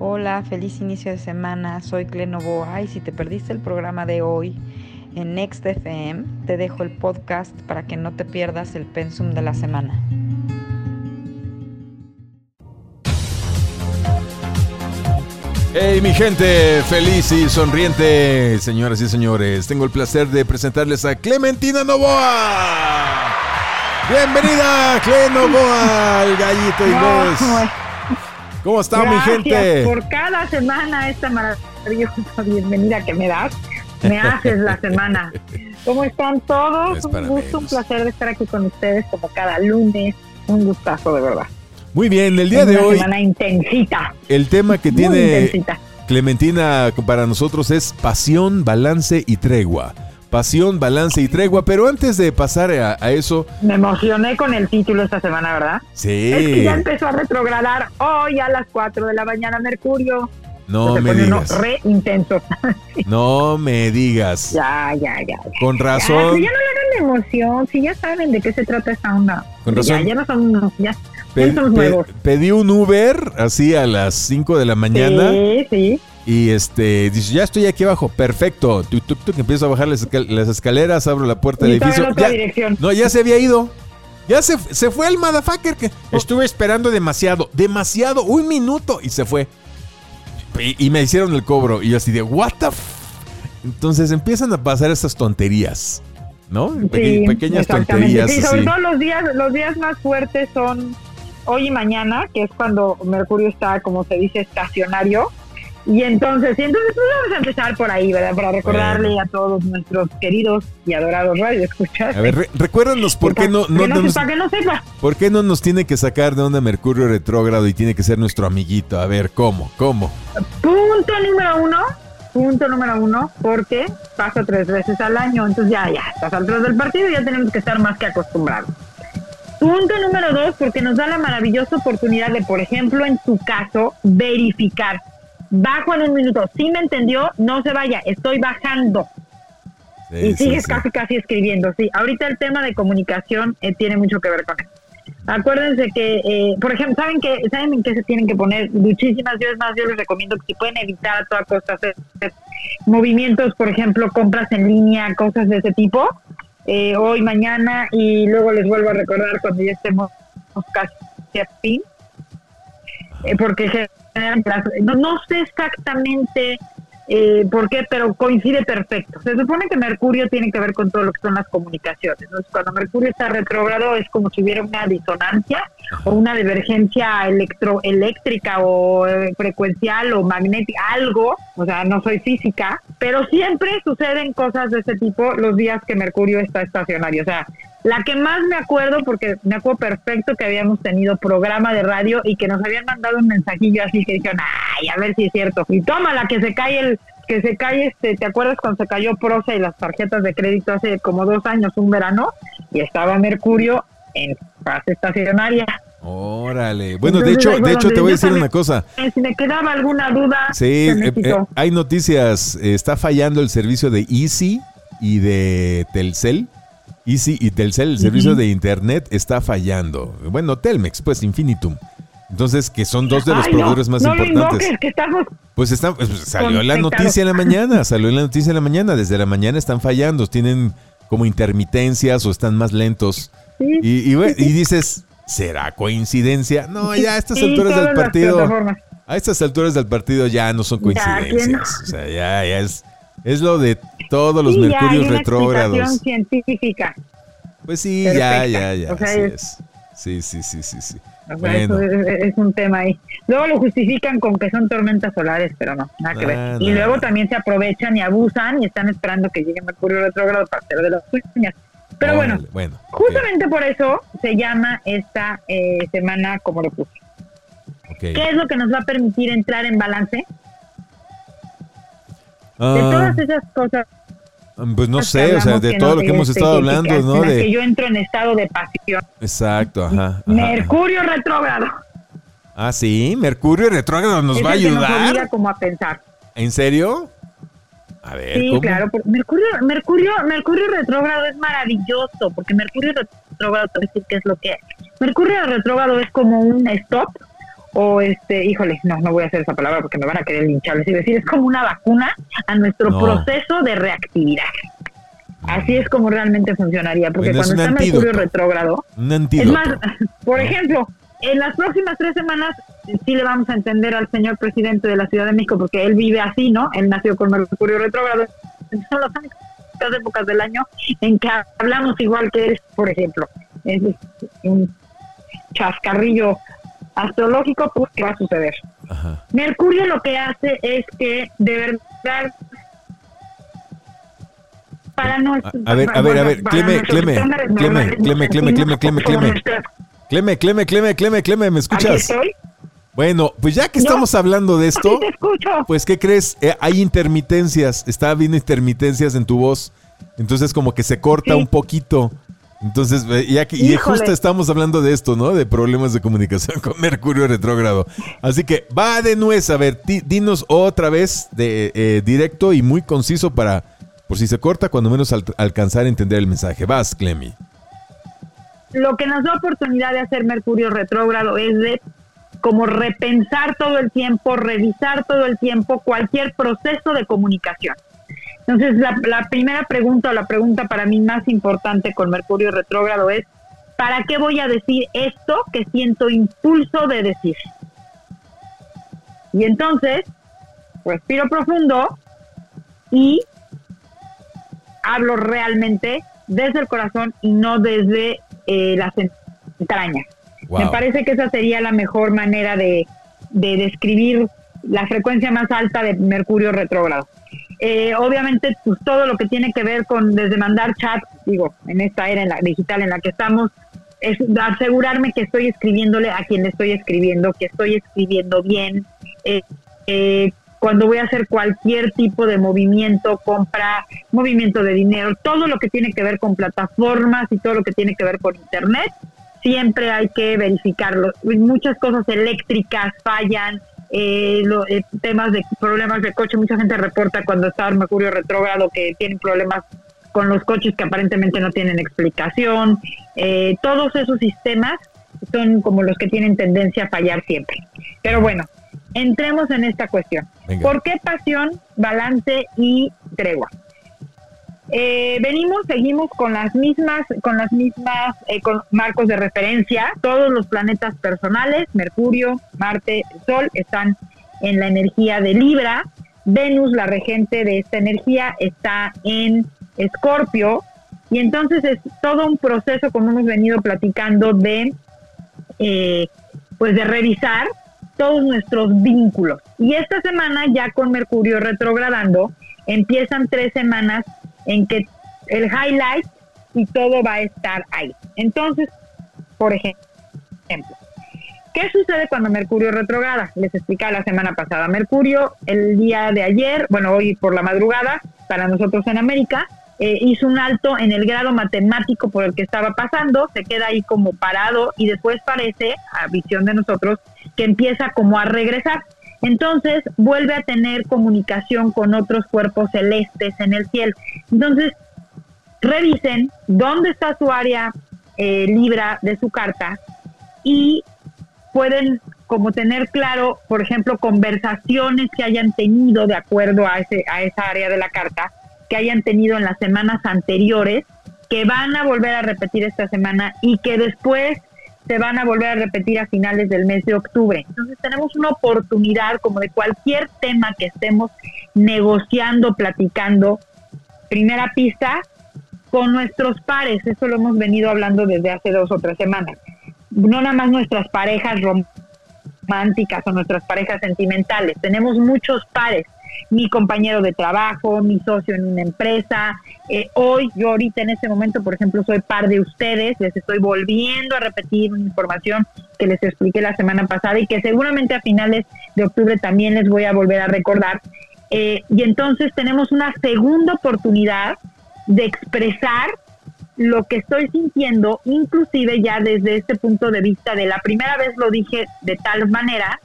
Hola, feliz inicio de semana. Soy Clenoboa y si te perdiste el programa de hoy en Next FM, te dejo el podcast para que no te pierdas el pensum de la semana. Hey mi gente, feliz y sonriente, señoras y señores, tengo el placer de presentarles a Clementina Novoa. Bienvenida, Cle Novoa, el gallito y voz. ¿Cómo está mi gente? Por cada semana esta maravillosa bienvenida que me das, me haces la semana. ¿Cómo están todos? un gusto, un placer de estar aquí con ustedes como cada lunes. Un gustazo de verdad. Muy bien, el día de hoy. Semana intensita. El tema que tiene Clementina para nosotros es pasión, balance y tregua. Pasión, balance y tregua, pero antes de pasar a, eso... Me emocioné con el título esta semana, ¿verdad? Sí. Es que ya empezó a retrogradar hoy a las 4 de la mañana Mercurio. No me digas. re intenso. no me digas. Ya, ya, ya. Con razón. Ya, ya no le hagan emoción, si ya saben de qué se trata esta onda. Con razón. Ya, ya no son unos, ya, pedí un Uber así a las 5 de la mañana. Sí, sí. Y este, dice, ya estoy aquí abajo, perfecto. Tuk, empiezo a bajar las, escaleras, abro la puerta del edificio. no, ya se había ido. Ya se, se fue el motherfucker que estuve esperando demasiado, demasiado, un minuto y se fue. Y, me hicieron el cobro y yo así de, what the Entonces empiezan a pasar estas tonterías, ¿no? pequeñas tonterías. Sí, sobre todo los días, los días más fuertes son hoy y mañana, que es cuando Mercurio está, como se dice, estacionario. Y entonces, entonces pues vamos a empezar por ahí, ¿verdad? Para recordarle a todos nuestros queridos y adorados radio escuchar. A ver, recuérdanos por qué no, no, no, nos, que no sepa. ¿Por qué no nos tiene que sacar de onda Mercurio retrógrado y tiene que ser nuestro amiguito? A ver, ¿cómo? ¿Cómo? Punto número uno, punto número uno, porque pasa tres veces al año, entonces ya, ya, estás al del partido y ya tenemos que estar más que acostumbrados. Punto número dos, porque nos da la maravillosa oportunidad de, por ejemplo, en tu caso, verificar bajo en un minuto. Si me entendió, no se vaya, estoy bajando. y sigues casi, casi escribiendo. Sí, ahorita el tema de comunicación eh, tiene mucho que ver con eso. Acuérdense que, eh, por ejemplo, ¿saben que ¿saben en qué se tienen que poner? Muchísimas veces más, yo les recomiendo que si pueden evitar a toda costa hacer, movimientos, por ejemplo, compras en línea, cosas de ese tipo, eh, hoy, mañana, y luego les vuelvo a recordar cuando ya estemos casi a fin, porque no, no sé exactamente eh, por qué, pero coincide perfecto. Se supone que Mercurio tiene que ver con todo lo que son las comunicaciones. Entonces, cuando Mercurio está retrógrado es como si hubiera una disonancia o una divergencia electroeléctrica o eh, frecuencial o magnética, algo. O sea, no soy física, pero siempre suceden cosas de ese tipo los días que Mercurio está estacionario. O sea, la que más me acuerdo, porque me acuerdo perfecto que habíamos tenido programa de radio y que nos habían mandado un mensajillo así que dijeron, ay, a ver si es cierto. Y toma la que se cae el, que se cae este, ¿te acuerdas cuando se cayó Prosa y las tarjetas de crédito hace como dos años, un verano? Y estaba Mercurio en fase estacionaria. Órale. Bueno, de hecho, de hecho te voy a decir una cosa. Si me quedaba alguna duda, sí, eh, eh, hay noticias. Está fallando el servicio de Easy y de Telcel. Easy y Telcel, el servicio de internet está fallando. Bueno, Telmex, pues Infinitum. Entonces, que son dos de los proveedores más importantes. Pues, está, pues, salió la noticia en la mañana, salió la noticia en la mañana. Desde la mañana están fallando, tienen como intermitencias o están más lentos. y, y, dices, ¿será coincidencia? No, ya a estas alturas del partido. A estas alturas del partido ya no son coincidencias. O sea, ya, ya es, es lo de todos los mercurios ya hay retrógrados. científica. Pues sí, ya, ya, ya. así es, Sí, sí, sí, sí, sí. eso es, un tema ahí. Luego lo justifican con que son tormentas solares, pero no, nada que ver. Y luego también se aprovechan y abusan y están esperando que llegue Mercurio retrógrado para hacer de las uñas. Pero bueno, bueno, justamente por eso se llama esta eh, semana como lo puse. ¿Qué es lo que nos va a permitir entrar en balance? De ah. todas esas cosas pues no sé, o sea, de todo lo que hemos estado hablando, ¿no? De que yo entro en estado de pasión. Exacto, ajá. Mercurio retrógrado. Ah, sí, Mercurio retrógrado nos va a ayudar. nos obliga como a pensar. ¿En serio? A ver, sí, claro. Mercurio, Mercurio, Mercurio retrógrado es maravilloso, porque Mercurio retrógrado, te decir qué es lo que es. Mercurio retrógrado es como un stop o este, híjole, no, no voy a hacer esa palabra porque me van a querer linchar, es decir, es como una vacuna a nuestro proceso de reactividad. Así es como realmente funcionaría, porque cuando está Mercurio retrógrado, es más, por ejemplo, en las próximas tres semanas sí le vamos a entender al señor presidente de la Ciudad de México, porque él vive así, ¿no? Él nació con Mercurio retrógrado. Son las épocas del año en que hablamos igual que él, por ejemplo. Es un chascarrillo astrológico, pues, ¿qué va a suceder? Mercurio lo que hace es que, de verdad, para no... A ver, a ver, a ver, Cleme, Cleme, Cleme, Cleme, Cleme, Cleme, Cleme, Cleme, Cleme, Cleme, Cleme, Cleme, Cleme, ¿me escuchas? Bueno, pues ya que estamos hablando de esto, pues ¿qué crees? Eh, hay intermitencias, está viendo intermitencias en tu voz, entonces como que se corta un poquito. Entonces, ya que, y justo estamos hablando de esto, ¿no? De problemas de comunicación con Mercurio retrógrado. Así que va de nuez, a ver, dinos otra vez de eh, directo y muy conciso para, por si se corta, cuando menos alcanzar a entender el mensaje. Vas, Clemi. Lo que nos da oportunidad de hacer Mercurio retrógrado es de como repensar todo el tiempo, revisar todo el tiempo cualquier proceso de comunicación. Entonces, la, primera pregunta o la pregunta para mí más importante con Mercurio retrógrado es, ¿para qué voy a decir esto que siento impulso de decir? Y entonces, respiro profundo y hablo realmente desde el corazón y no desde eh, las entrañas. Me parece que esa sería la mejor manera de, describir la frecuencia más alta de Mercurio retrógrado. Eh, obviamente, pues, todo lo que tiene que ver con desde mandar chat, digo, en esta era en la, digital en la que estamos, es asegurarme que estoy escribiéndole a quien le estoy escribiendo, que estoy escribiendo bien. Eh, eh, cuando voy a hacer cualquier tipo de movimiento, compra, movimiento de dinero, todo lo que tiene que ver con plataformas y todo lo que tiene que ver con Internet, siempre hay que verificarlo. Muchas cosas eléctricas fallan, eh, eh, temas de problemas de coche, mucha gente reporta cuando está Mercurio retrógrado que tienen problemas con los coches que aparentemente no tienen explicación. Eh, todos esos sistemas son como los que tienen tendencia a fallar siempre. Pero bueno, entremos en esta cuestión. ¿Por qué pasión, balance y tregua? Eh, venimos, seguimos con las mismas, con las mismas eh, marcos de referencia. Todos los planetas personales, Mercurio, Marte, Sol, están en la energía de Libra. Venus, la regente de esta energía, está en Escorpio. Y entonces es todo un proceso, como hemos venido platicando, de eh, pues de revisar todos nuestros vínculos. Y esta semana, ya con Mercurio retrogradando, empiezan tres semanas en que el highlight y todo va a estar ahí. Entonces, por ejemplo, ¿qué sucede cuando Mercurio retrograda? Les explicaba la semana pasada. Mercurio, el día de ayer, bueno, hoy por la madrugada, para nosotros en América, eh, hizo un alto en el grado matemático por el que estaba pasando, se queda ahí como parado y después parece, a visión de nosotros, que empieza como a regresar. Entonces vuelve a tener comunicación con otros cuerpos celestes en el cielo. Entonces, revisen dónde está su área eh, libra de su carta y pueden como tener claro, por ejemplo, conversaciones que hayan tenido de acuerdo a, ese, a esa área de la carta, que hayan tenido en las semanas anteriores, que van a volver a repetir esta semana y que después se van a volver a repetir a finales del mes de octubre. Entonces tenemos una oportunidad como de cualquier tema que estemos negociando, platicando, primera pista, con nuestros pares. Eso lo hemos venido hablando desde hace dos o tres semanas. No nada más nuestras parejas románticas o nuestras parejas sentimentales. Tenemos muchos pares mi compañero de trabajo, mi socio en una empresa. Eh, hoy, yo ahorita en este momento, por ejemplo, soy par de ustedes, les estoy volviendo a repetir una información que les expliqué la semana pasada y que seguramente a finales de octubre también les voy a volver a recordar. Eh, y entonces tenemos una segunda oportunidad de expresar lo que estoy sintiendo, inclusive ya desde este punto de vista de la primera vez lo dije de tal manera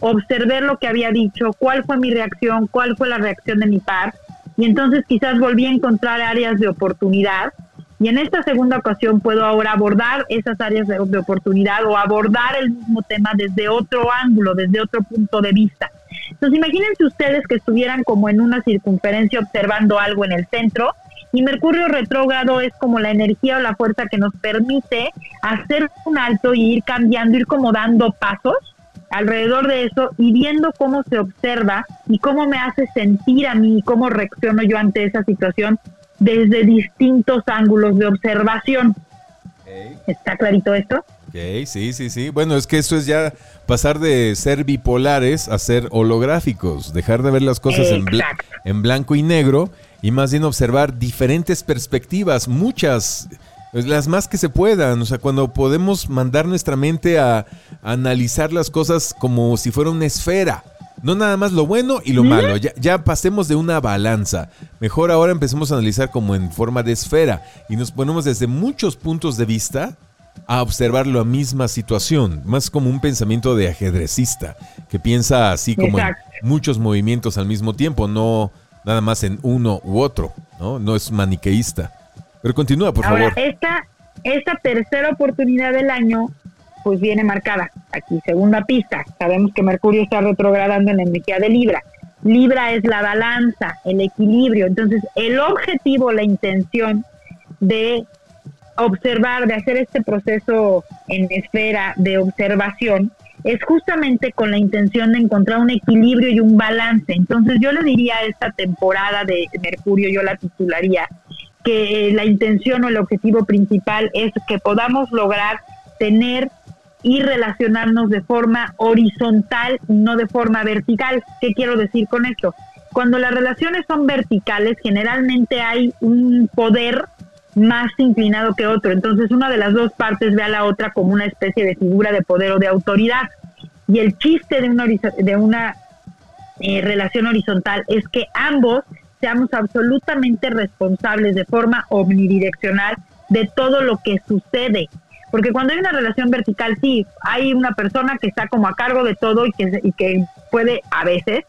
observé lo que había dicho, cuál fue mi reacción, cuál fue la reacción de mi par, y entonces quizás volví a encontrar áreas de oportunidad Y en esta segunda ocasión puedo ahora abordar esas áreas de, oportunidad o abordar el mismo tema desde otro ángulo, desde otro punto de vista. Entonces imagínense ustedes que estuvieran como en una circunferencia observando algo en el centro y Mercurio retrógrado es como la energía o la fuerza que nos permite hacer un alto y ir cambiando, ir como dando pasos alrededor de eso y viendo cómo se observa y cómo me hace sentir a mí y cómo reacciono yo ante esa situación desde distintos ángulos de observación. ¿Está clarito esto? Ok, sí, sí, sí. Bueno, es que eso es ya pasar de ser bipolares a ser holográficos, dejar de ver las cosas en, en, blanco y negro y más bien observar diferentes perspectivas, muchas, las más que se puedan. O sea, cuando podemos mandar nuestra mente a analizar las cosas como si fuera una esfera no nada más lo bueno y lo malo. Ya, ya, pasemos de una balanza. Mejor ahora empecemos a analizar como en forma de esfera y nos ponemos desde muchos puntos de vista a observar la misma situación. Más como un pensamiento de ajedrecista que piensa así como en muchos movimientos al mismo tiempo, no nada más en uno u otro. No, no es maniqueísta. Pero continúa, por ahora, favor. Esta, esta tercera oportunidad del año pues viene marcada. Aquí, segunda pista, sabemos que Mercurio está retrogradando en la energía de Libra. Libra es la balanza, el equilibrio. Entonces, el objetivo, la intención de observar, de hacer este proceso en esfera de observación, es justamente con la intención de encontrar un equilibrio y un balance. Entonces yo le diría a esta temporada de Mercurio, yo la titularía, que la intención o el objetivo principal es que podamos lograr tener y relacionarnos de forma horizontal, no de forma vertical. ¿Qué quiero decir con esto? Cuando las relaciones son verticales, generalmente hay un poder más inclinado que otro. Entonces una de las dos partes ve a la otra como una especie de figura de poder o de autoridad. Y el chiste de una, de una eh, relación horizontal es que ambos seamos absolutamente responsables de forma omnidireccional de todo lo que sucede porque cuando hay una relación vertical, sí, hay una persona que está como a cargo de todo y que, y que puede a veces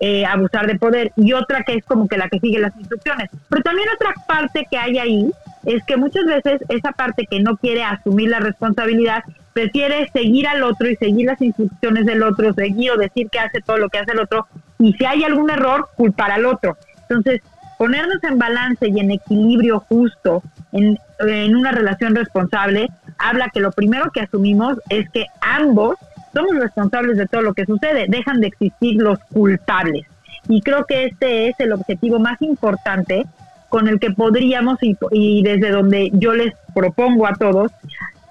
eh, abusar de poder, y otra que es como que la que sigue las instrucciones. Pero también otra parte que hay ahí es que muchas veces esa parte que no quiere asumir la responsabilidad prefiere seguir al otro y seguir las instrucciones del otro, seguir o decir que hace todo lo que hace el otro, y si hay algún error, culpar al otro. Entonces, ponernos en balance y en equilibrio justo en, en una relación responsable habla que lo primero que asumimos es que ambos somos responsables de todo lo que sucede, dejan de existir los culpables. Y creo que este es el objetivo más importante con el que podríamos y, desde donde yo les propongo a todos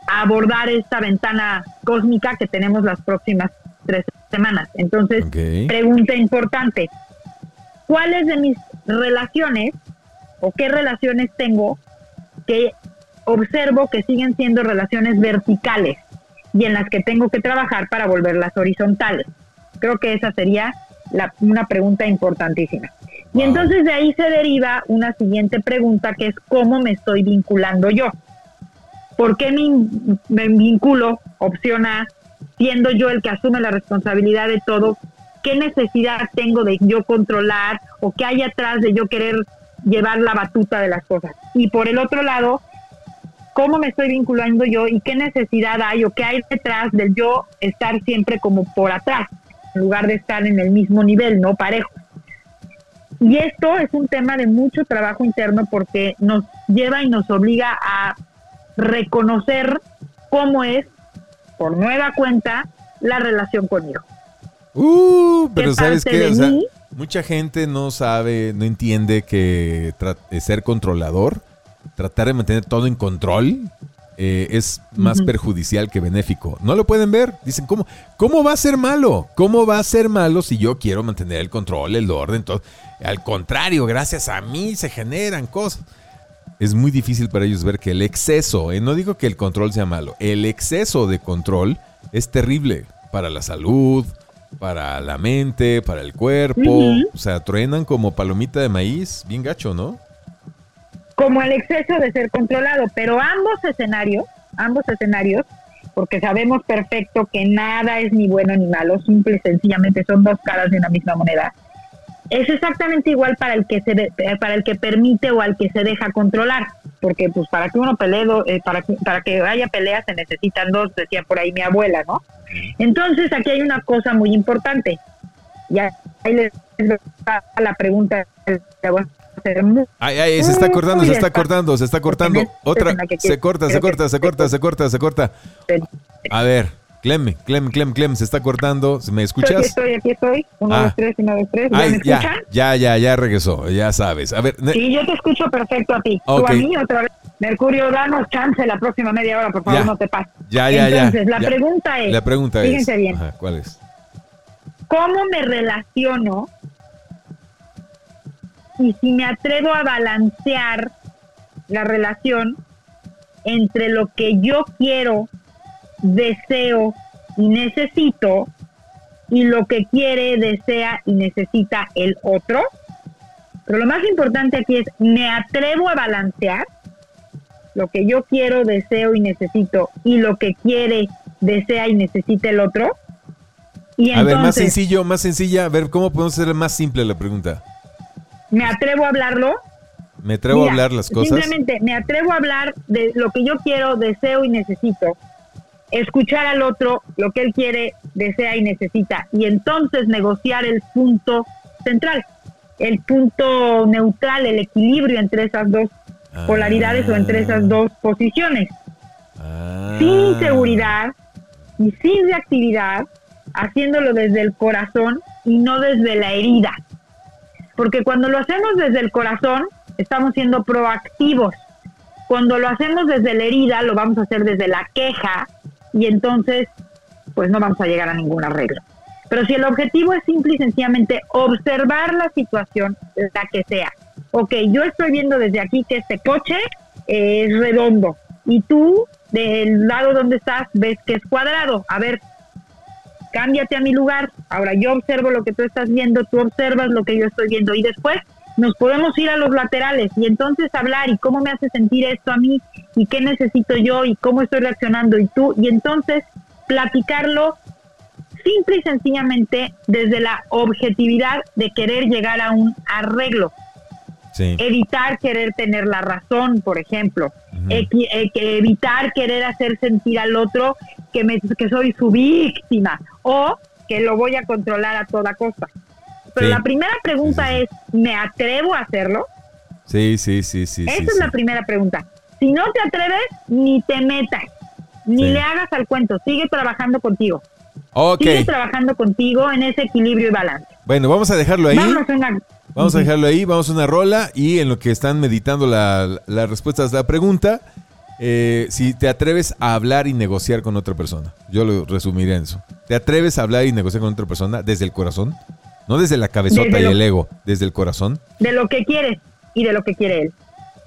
abordar esta ventana cósmica que tenemos las próximas tres semanas. Entonces, pregunta importante, ¿cuáles de mis relaciones o qué relaciones tengo que observo que siguen siendo relaciones verticales y en las que tengo que trabajar para volverlas horizontales. Creo que esa sería una pregunta importantísima. Y entonces de ahí se deriva una siguiente pregunta que es cómo me estoy vinculando yo. ¿Por qué me, me vinculo? Opción A, siendo yo el que asume la responsabilidad de todo, ¿qué necesidad tengo de yo controlar o qué hay atrás de yo querer llevar la batuta de las cosas? Y por el otro lado, cómo me estoy vinculando yo y qué necesidad hay o qué hay detrás del yo estar siempre como por atrás, en lugar de estar en el mismo nivel, no parejo. Y esto es un tema de mucho trabajo interno porque nos lleva y nos obliga a reconocer cómo es, por nueva cuenta, la relación conmigo. Uh, pero ¿sabes qué? mucha gente no sabe, no entiende que ser controlador tratar de mantener todo en control eh, es más perjudicial que benéfico. No lo pueden ver. Dicen, ¿cómo, ¿cómo va a ser malo? ¿Cómo va a ser malo si yo quiero mantener el control, el orden? Todo? Al contrario, gracias a mí se generan cosas. Es muy difícil para ellos ver que el exceso, eh, no digo que el control sea malo, el exceso de control es terrible para la salud, para la mente, para el cuerpo. O sea, truenan como palomita de maíz, bien gacho, ¿no? como el exceso de ser controlado, pero ambos escenarios, ambos escenarios, porque sabemos perfecto que nada es ni bueno ni malo, simple y sencillamente son dos caras de una misma moneda, es exactamente igual para el que se eh, para el que permite o al que se deja controlar porque pues para que uno pelee eh, para que, para que haya peleas se necesitan dos decía por ahí mi abuela no entonces aquí hay una cosa muy importante ya ahí les la pregunta Ay, ay, se está cortando, se está cortando, se está cortando. Otra, se corta, se corta, se corta, se corta, se corta. A ver, Clem, Clem, Clem, Clem, se está cortando. ¿Me escuchas? Aquí estoy, aquí estoy. Uno, ah. dos, tres, uno, dos, tres. ¿Me escuchan? Ya, ya, ya regresó, ya sabes. A ver. Sí, yo te escucho perfecto a ti. Tú a mí otra vez. Mercurio, danos chance la próxima media hora, por favor, no te pases. Ya, ya, ya. Entonces, la pregunta es. La pregunta fíjense bien. Ajá, ¿Cuál es? ¿Cómo me relaciono y si me atrevo a balancear la relación entre lo que yo quiero deseo y necesito y lo que quiere, desea y necesita el otro. Pero lo más importante aquí es, me atrevo a balancear lo que yo quiero, deseo y necesito y lo que quiere, desea y necesita el otro. Y a ver, más sencillo, más sencilla, a ver, ¿cómo podemos hacer más simple la pregunta? Me atrevo a hablarlo. Me atrevo a hablar las cosas. Simplemente me atrevo a hablar de lo que yo quiero, deseo y necesito escuchar al otro lo que él quiere, desea y necesita, y entonces negociar el punto central, el punto neutral, el equilibrio entre esas dos polaridades o entre esas dos posiciones. Ah. Sin seguridad y sin reactividad, haciéndolo desde el corazón y no desde la herida. Porque cuando lo hacemos desde el corazón, estamos siendo proactivos. Cuando lo hacemos desde la herida, lo vamos a hacer desde la queja, y entonces pues no vamos a llegar a ningún arreglo. Pero si el objetivo es simple y sencillamente observar la situación, la que sea. Ok, yo estoy viendo desde aquí que este coche es redondo y tú del lado donde estás ves que es cuadrado. A ver, cámbiate a mi lugar. Ahora yo observo lo que tú estás viendo, tú observas lo que yo estoy viendo y después nos podemos ir a los laterales y entonces hablar y cómo me hace sentir esto a mí y qué necesito yo y cómo estoy reaccionando y tú y entonces platicarlo simple y sencillamente desde la objetividad de querer llegar a un arreglo. Evitar querer tener la razón, por ejemplo. Eh, evitar querer hacer sentir al otro que, me, que soy su víctima o que lo voy a controlar a toda costa. Pero la primera pregunta es, ¿me atrevo a hacerlo? Sí, sí, sí, sí. Esa es la primera pregunta. Si no te atreves, ni te metas, ni le hagas al cuento, sigue trabajando contigo. Sigue trabajando contigo en ese equilibrio y balance. Bueno, vamos a dejarlo ahí. Vamos a, dejarlo ahí, vamos a una rola y en lo que están meditando las la respuestas a la pregunta, eh, si te atreves a hablar y negociar con otra persona. Yo lo resumiré en eso. ¿Te atreves a hablar y negociar con otra persona desde el corazón? No desde la cabezota y el ego, desde el corazón. De lo que quieres y de lo que quiere él.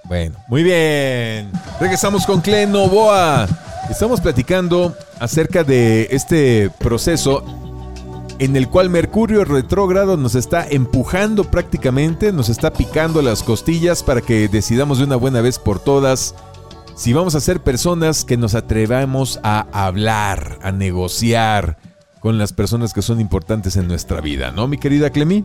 Bueno, muy bien. Regresamos con Clen Novoa. Estamos platicando acerca de este proceso en el cual Mercurio retrógrado nos está empujando prácticamente, nos está picando las costillas para que decidamos de una buena vez por todas si vamos a ser personas que nos atrevamos a hablar, a negociar, con las personas que son importantes en nuestra vida, ¿no, mi querida Clemi?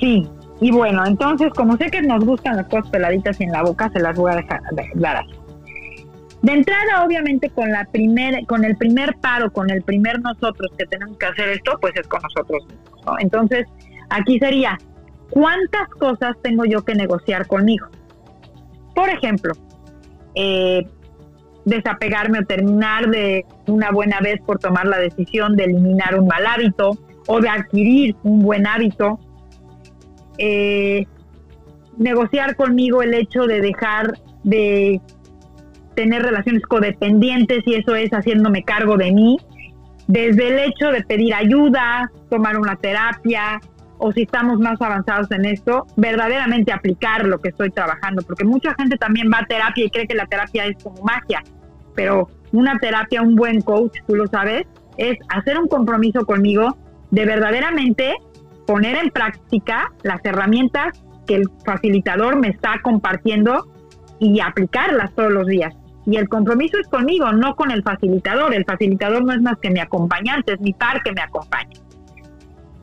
Sí, y bueno, entonces, como sé que nos gustan las cosas peladitas en la boca, se las voy a dejar dar De entrada, obviamente, con la primer, con el primer paro, con el primer nosotros que tenemos que hacer esto, pues es con nosotros mismos, ¿no? Entonces, aquí sería, ¿cuántas cosas tengo yo que negociar conmigo? Por ejemplo, eh, desapegarme o terminar de una buena vez por tomar la decisión de eliminar un mal hábito o de adquirir un buen hábito. Eh, negociar conmigo el hecho de dejar de tener relaciones codependientes y eso es haciéndome cargo de mí, desde el hecho de pedir ayuda, tomar una terapia o si estamos más avanzados en esto, verdaderamente aplicar lo que estoy trabajando, porque mucha gente también va a terapia y cree que la terapia es como magia pero una terapia, un buen coach, tú lo sabes, es hacer un compromiso conmigo de verdaderamente poner en práctica las herramientas que el facilitador me está compartiendo y aplicarlas todos los días. Y el compromiso es conmigo, no con el facilitador. El facilitador no es más que mi acompañante, es mi par que me acompaña.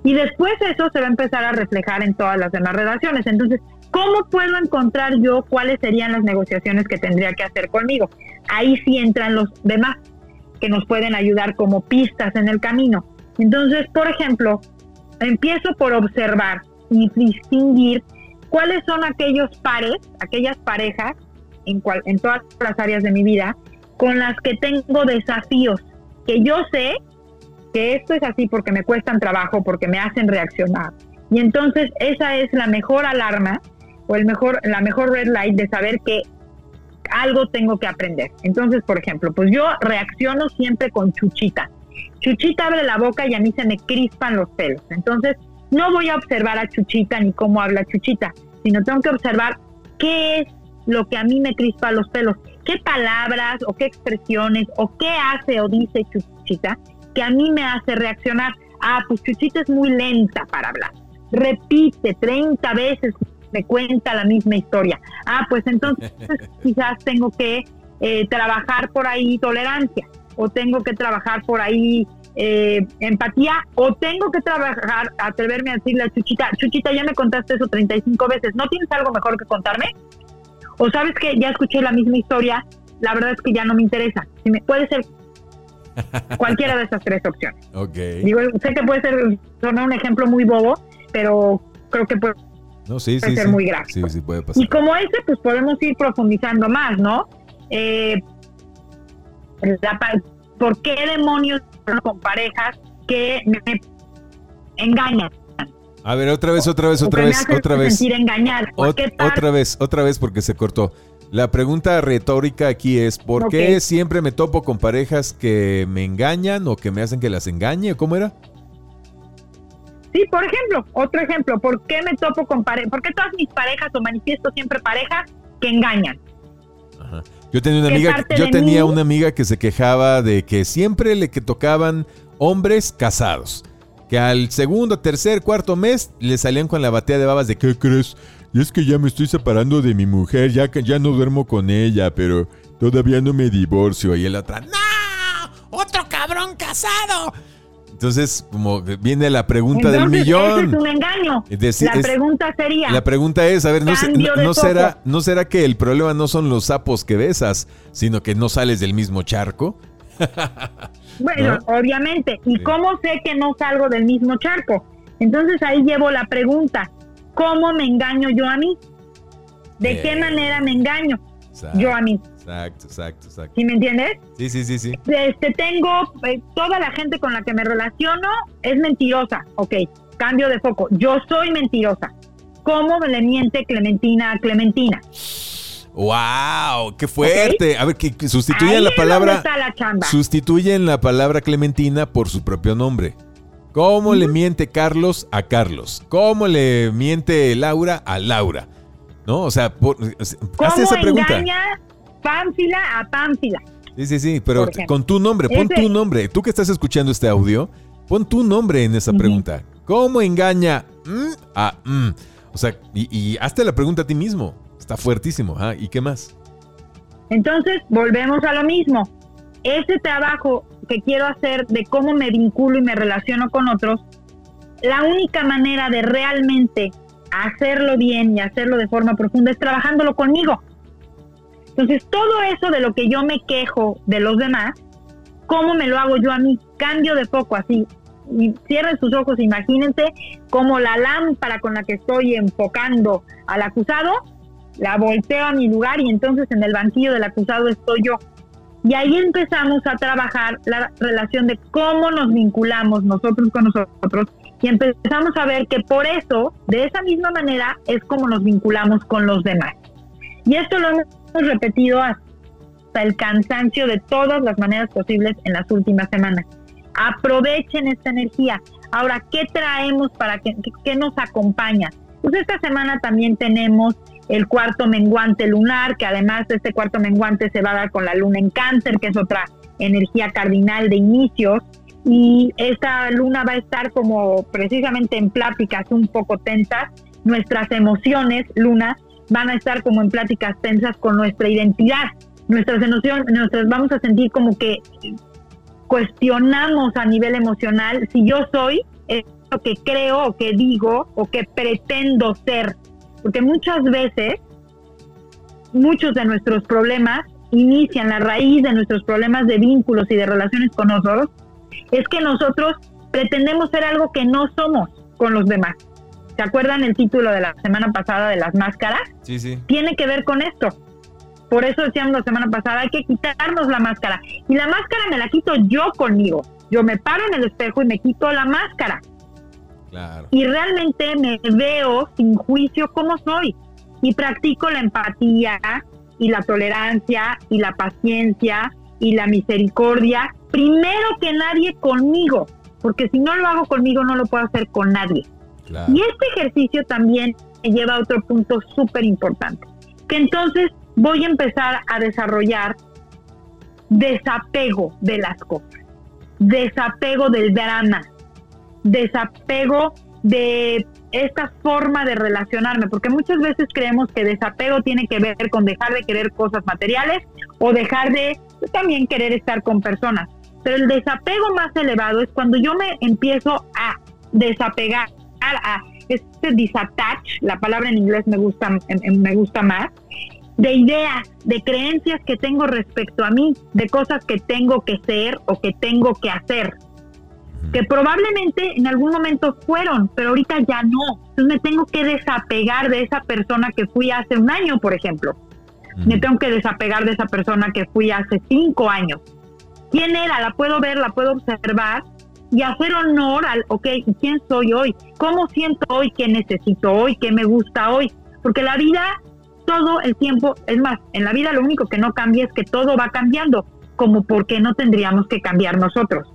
Y después eso se va a empezar a reflejar en todas las demás relaciones. Entonces, ¿cómo puedo encontrar yo cuáles serían las negociaciones que tendría que hacer conmigo? Ahí sí entran los demás que nos pueden ayudar como pistas en el camino. Entonces, por ejemplo, empiezo por observar y distinguir cuáles son aquellos pares, aquellas parejas en, cual, en todas las áreas de mi vida con las que tengo desafíos, que yo sé que esto es así porque me cuestan trabajo, porque me hacen reaccionar. Y entonces esa es la mejor alarma o el mejor, la mejor red light de saber que algo tengo que aprender. Entonces, por ejemplo, pues yo reacciono siempre con Chuchita. Chuchita abre la boca y a mí se me crispan los pelos. Entonces, no voy a observar a Chuchita ni cómo habla Chuchita, sino tengo que observar qué es lo que a mí me crispa los pelos, qué palabras o qué expresiones o qué hace o dice Chuchita que a mí me hace reaccionar. Ah, pues Chuchita es muy lenta para hablar. Repite 30 veces, me cuenta la misma historia. Ah, pues entonces quizás tengo que eh, trabajar por ahí tolerancia o tengo que trabajar por ahí eh, empatía o tengo que trabajar, atreverme a decirle a Chuchita, Chuchita, ya me contaste eso 35 veces, ¿no tienes algo mejor que contarme? O sabes que ya escuché la misma historia, la verdad es que ya no me interesa. Si me, puede ser cualquiera de esas tres opciones. Digo, sé que puede ser, sonar un ejemplo muy bobo, pero creo que puede, ser muy grave. Y como ese, pues podemos ir profundizando más, ¿no? Eh, ¿Por qué demonios con parejas que me engañan? A ver, otra vez, otra vez, otra vez, otra vez. otra vez, otra vez porque se cortó. La pregunta retórica aquí es, ¿por qué siempre me topo con parejas que me engañan o que me hacen que las engañe? ¿Cómo era? Sí, por ejemplo, otro ejemplo, ¿por qué me topo con parejas? ¿Por qué todas mis parejas o manifiesto siempre parejas que engañan? Ajá. Yo tenía una amiga, yo tenía una amiga que se quejaba de que siempre le que tocaban hombres casados que al segundo, tercer, cuarto mes le salían con la batea de babas de ¿qué crees? Y es que ya me estoy separando de mi mujer, ya que ya no duermo con ella, pero todavía no me divorcio. Y el otra, ¡No! ¡Otro cabrón casado! Entonces, como viene la pregunta del millón. Ese es un engaño. la pregunta sería. La pregunta es, a ver, no, será, ¿no será que el problema no son los sapos que besas, sino que no sales del mismo charco? Bueno, obviamente. ¿Y cómo sé que no salgo del mismo charco? Entonces ahí llevo la pregunta, ¿cómo me engaño yo a mí? ¿De qué manera me engaño yo a mí? Exacto, exacto, exacto. ¿Sí me entiendes? Sí, sí, sí, sí. Este, tengo, eh, toda la gente con la que me relaciono es mentirosa. Ok, cambio de foco. Yo soy mentirosa. ¿Cómo le miente Clementina a Clementina? ¡Wow! ¡Qué fuerte! A ver, que, sustituyen la palabra. sustituyen la palabra Clementina por su propio nombre. ¿Cómo le miente Carlos a Carlos? ¿Cómo le miente Laura a Laura? ¿No? O sea, por, esa pregunta. engaña Pánfila a Pánfila? Sí, sí, sí, pero con tu nombre, pon tu nombre. Tú que estás escuchando este audio, pon tu nombre en esa pregunta. ¿Cómo engaña mm, a mm? O sea, y, y hazte la pregunta a ti mismo. Está fuertísimo. Ah, ¿Y qué más? Entonces, volvemos a lo mismo. Ese trabajo que quiero hacer de cómo me vinculo y me relaciono con otros, la única manera de realmente hacerlo bien y hacerlo de forma profunda es trabajándolo conmigo. Entonces, todo eso de lo que yo me quejo de los demás, ¿cómo me lo hago yo a mí? Cambio de foco así. Y cierren sus ojos, imagínense como la lámpara con la que estoy enfocando al acusado la volteo a mi lugar y entonces en el banquillo del acusado estoy yo. Y ahí empezamos a trabajar la relación de cómo nos vinculamos nosotros con nosotros y empezamos a ver que por eso, de esa misma manera, es como nos vinculamos con los demás. Y esto lo hemos repetido hasta el cansancio de todas las maneras posibles en las últimas semanas. Aprovechen esta energía. Ahora, ¿qué traemos para que, que nos acompaña? Pues esta semana también tenemos el cuarto menguante lunar, que además de este cuarto menguante se va a dar con la luna en cáncer, que es otra energía cardinal de inicios. Y esta luna va a estar como precisamente en pláticas un poco tensas. Nuestras emociones, luna, van a estar como en pláticas tensas con nuestra identidad. Nuestras emociones, nuestras, vamos a sentir como que cuestionamos a nivel emocional si yo soy que creo o que digo o que pretendo ser. Porque muchas veces, muchos de nuestros problemas inician la raíz de nuestros problemas de vínculos y de relaciones con nosotros, es que nosotros pretendemos ser algo que no somos con los demás. ¿Se acuerdan el título de la semana pasada de las máscaras? Sí, sí. Tiene que ver con esto. Por eso decíamos la semana pasada, hay que quitarnos la máscara. Y la máscara me la quito yo conmigo. Yo me paro en el espejo y me quito la máscara. Claro. Y realmente me veo sin juicio como soy. Y practico la empatía y la tolerancia y la paciencia y la misericordia, primero que nadie conmigo. Porque si no lo hago conmigo, no lo puedo hacer con nadie. Y este ejercicio también me lleva a otro punto súper importante, que entonces voy a empezar a desarrollar desapego de las cosas, desapego del drama, desapego de esta forma de relacionarme, porque muchas veces creemos que desapego tiene que ver con dejar de querer cosas materiales o dejar de también querer estar con personas. Pero el desapego más elevado es cuando yo me empiezo a desapegar, a este disattach, la palabra en inglés me gusta, me gusta más, de ideas, de creencias que tengo respecto a mí, de cosas que tengo que ser o que tengo que hacer, que probablemente en algún momento fueron, pero ahorita ya no. Entonces me tengo que desapegar de esa persona que fui hace un año, por ejemplo. Me tengo que desapegar de esa persona que fui hace cinco años. ¿Quién era? La puedo ver, la puedo observar y hacer honor al, ok, ¿quién soy hoy? ¿Cómo siento hoy? ¿Qué necesito hoy? ¿Qué me gusta hoy? Porque la vida todo el tiempo, es más, en la vida lo único que no cambia es que todo va cambiando, como porque no tendríamos que cambiar nosotros.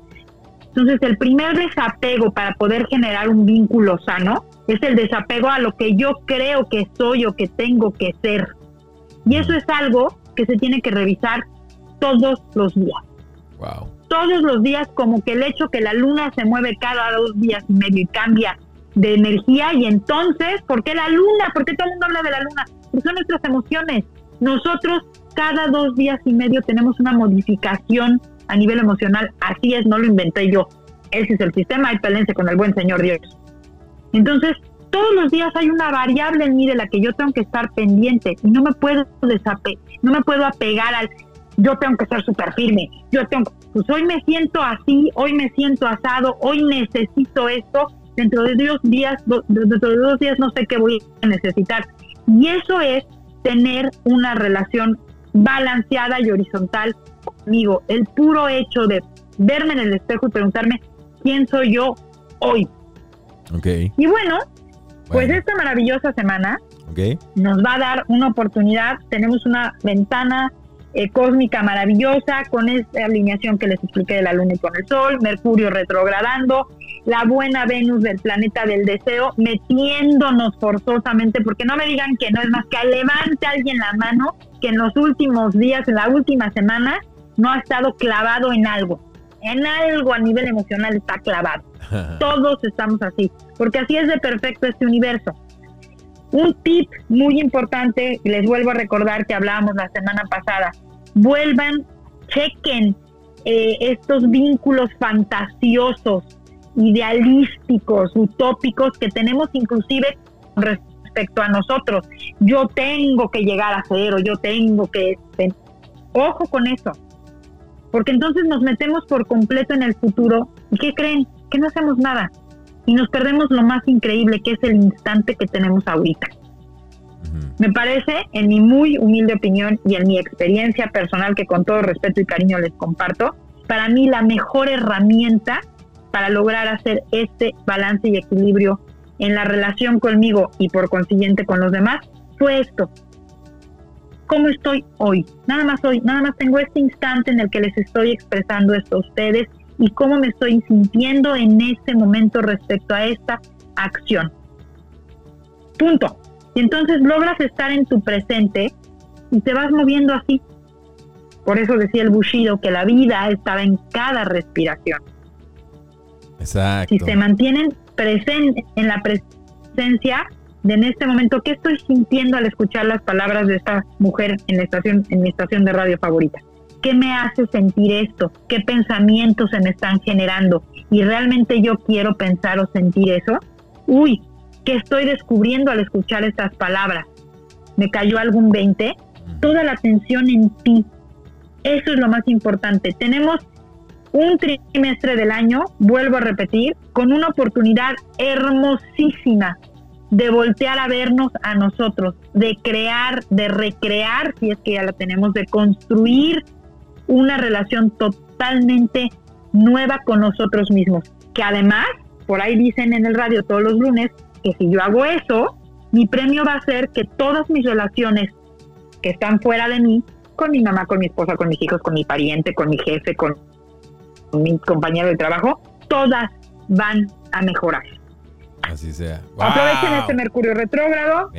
Entonces, el primer desapego para poder generar un vínculo sano es el desapego a lo que yo creo que soy o que tengo que ser. Y eso es algo que se tiene que revisar todos los días. Wow. Todos los días, como que el hecho que la luna se mueve cada dos días y medio y cambia de energía, y entonces, ¿por qué la luna? ¿Por qué todo el mundo habla de la luna? Porque son nuestras emociones. Nosotros cada dos días y medio tenemos una modificación a nivel emocional. Así es, no lo inventé yo. Ese es el sistema y pelense con el buen Señor Dios. Entonces, todos los días hay una variable en mí de la que yo tengo que estar pendiente y no me puedo desape no me puedo apegar al yo tengo que ser súper firme, yo tengo, pues hoy me siento así, hoy me siento asado, hoy necesito esto, dentro de dos días, dentro de dos días no sé qué voy a necesitar. Y eso es tener una relación balanceada y horizontal conmigo. El puro hecho de verme en el espejo y preguntarme quién soy yo hoy. Okay. Y bueno, pues esta maravillosa semana okay. nos va a dar una oportunidad. Tenemos una ventana eh, cósmica maravillosa con esta alineación que les expliqué de la Luna y con el Sol, Mercurio retrogradando, la buena Venus del planeta del deseo metiéndonos forzosamente, porque no me digan que no es más que levante alguien la mano que en los últimos días, en la última semana, no ha estado clavado en algo. En algo a nivel emocional está clavado. Todos estamos así, porque así es de perfecto este universo. Un tip muy importante, les vuelvo a recordar que hablábamos la semana pasada, vuelvan, chequen eh, estos vínculos fantasiosos, idealísticos, utópicos que tenemos inclusive respecto a nosotros. Yo tengo que llegar a cero, yo tengo que... Ojo con eso, porque entonces nos metemos por completo en el futuro y ¿qué creen? Que no hacemos nada y nos perdemos lo más increíble que es el instante que tenemos ahorita. Me parece, en mi muy humilde opinión y en mi experiencia personal que con todo respeto y cariño les comparto, para mí la mejor herramienta para lograr hacer este balance y equilibrio en la relación conmigo y por consiguiente con los demás fue esto. ¿Cómo estoy hoy? Nada más hoy, nada más tengo este instante en el que les estoy expresando esto a ustedes y cómo me estoy sintiendo en este momento respecto a esta acción. Punto. Y entonces logras estar en tu presente y te vas moviendo así. Por eso decía el Bushido que la vida estaba en cada respiración. Exacto. Si se mantienen presentes en la presencia de en este momento, ¿qué estoy sintiendo al escuchar las palabras de esta mujer en la estación, en mi estación de radio favorita? ¿Qué me hace sentir esto? ¿Qué pensamientos se me están generando? ¿Y realmente yo quiero pensar o sentir eso? Uy, ¿qué estoy descubriendo al escuchar estas palabras? ¿Me cayó algún 20? Toda la atención en ti. Eso es lo más importante. Tenemos un trimestre del año, vuelvo a repetir, con una oportunidad hermosísima de voltear a vernos a nosotros, de crear, de recrear, si es que ya la tenemos, de construir una relación totalmente nueva con nosotros mismos. Que además, por ahí dicen en el radio todos los lunes, que si yo hago eso, mi premio va a ser que todas mis relaciones que están fuera de mí, con mi mamá, con mi esposa, con mis hijos, con mi pariente, con mi jefe, con mi compañero de trabajo, todas van a mejorar. Así sea. Aprovechen este Mercurio retrógrado.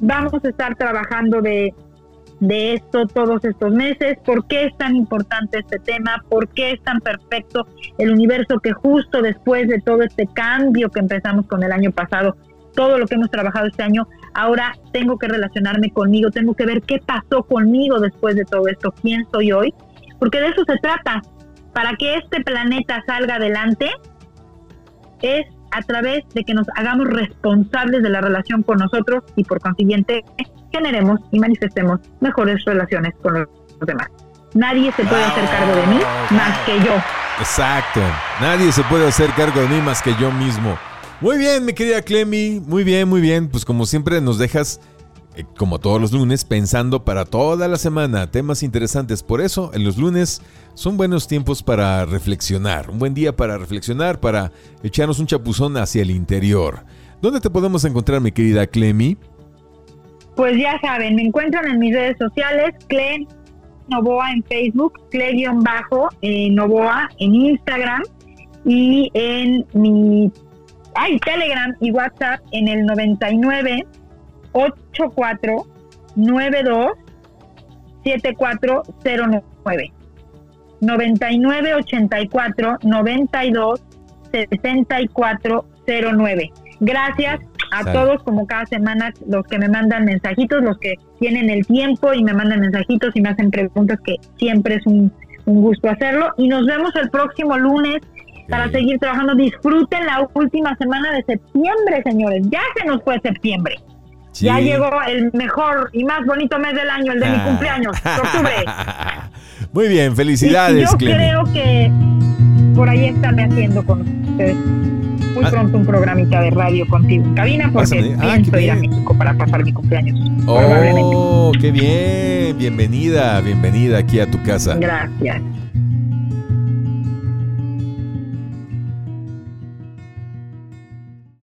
Vamos a estar trabajando de, de esto todos estos meses. ¿Por qué es tan importante este tema? ¿Por qué es tan perfecto el universo que justo después de todo este cambio que empezamos con el año pasado, todo lo que hemos trabajado este año, ahora tengo que relacionarme conmigo, tengo que ver qué pasó conmigo después de todo esto, quién soy hoy? Porque de eso se trata. Para que este planeta salga adelante, es a través de que nos hagamos responsables de la relación con nosotros y por consiguiente generemos y manifestemos mejores relaciones con los demás. Nadie se puede hacer cargo de mí más que yo. Exacto. Nadie se puede hacer cargo de mí más que yo mismo. Muy bien, mi querida Clemi. Muy bien, muy bien. Pues como siempre nos dejas como todos los lunes, pensando para toda la semana temas interesantes. Por eso, en los lunes son buenos tiempos para reflexionar. Un buen día para reflexionar, para echarnos un chapuzón hacia el interior. ¿Dónde te podemos encontrar, mi querida Clemi? Pues ya saben, me encuentran en mis redes sociales, Cle Novoa en Facebook, Cle-Novoa en Instagram y en mi ay, Telegram y WhatsApp en el 99 84 92 7409 99 84 92 6409 Gracias a todos, como cada semana, los que me mandan mensajitos, los que tienen el tiempo y me mandan mensajitos y me hacen preguntas, que siempre es un, un gusto hacerlo. Y nos vemos el próximo lunes para seguir trabajando. Disfruten la última semana de septiembre, señores. Ya se nos fue septiembre. Ya llegó el mejor y más bonito mes del año, el de mi ah. cumpleaños, octubre. Muy bien, felicidades. yo creo que por ahí estarme haciendo con ustedes muy ah. pronto un programita de radio contigo en cabina porque ah, pienso ir a México para pasar mi cumpleaños. Oh, qué bien. Bienvenida, bienvenida aquí a tu casa. Gracias.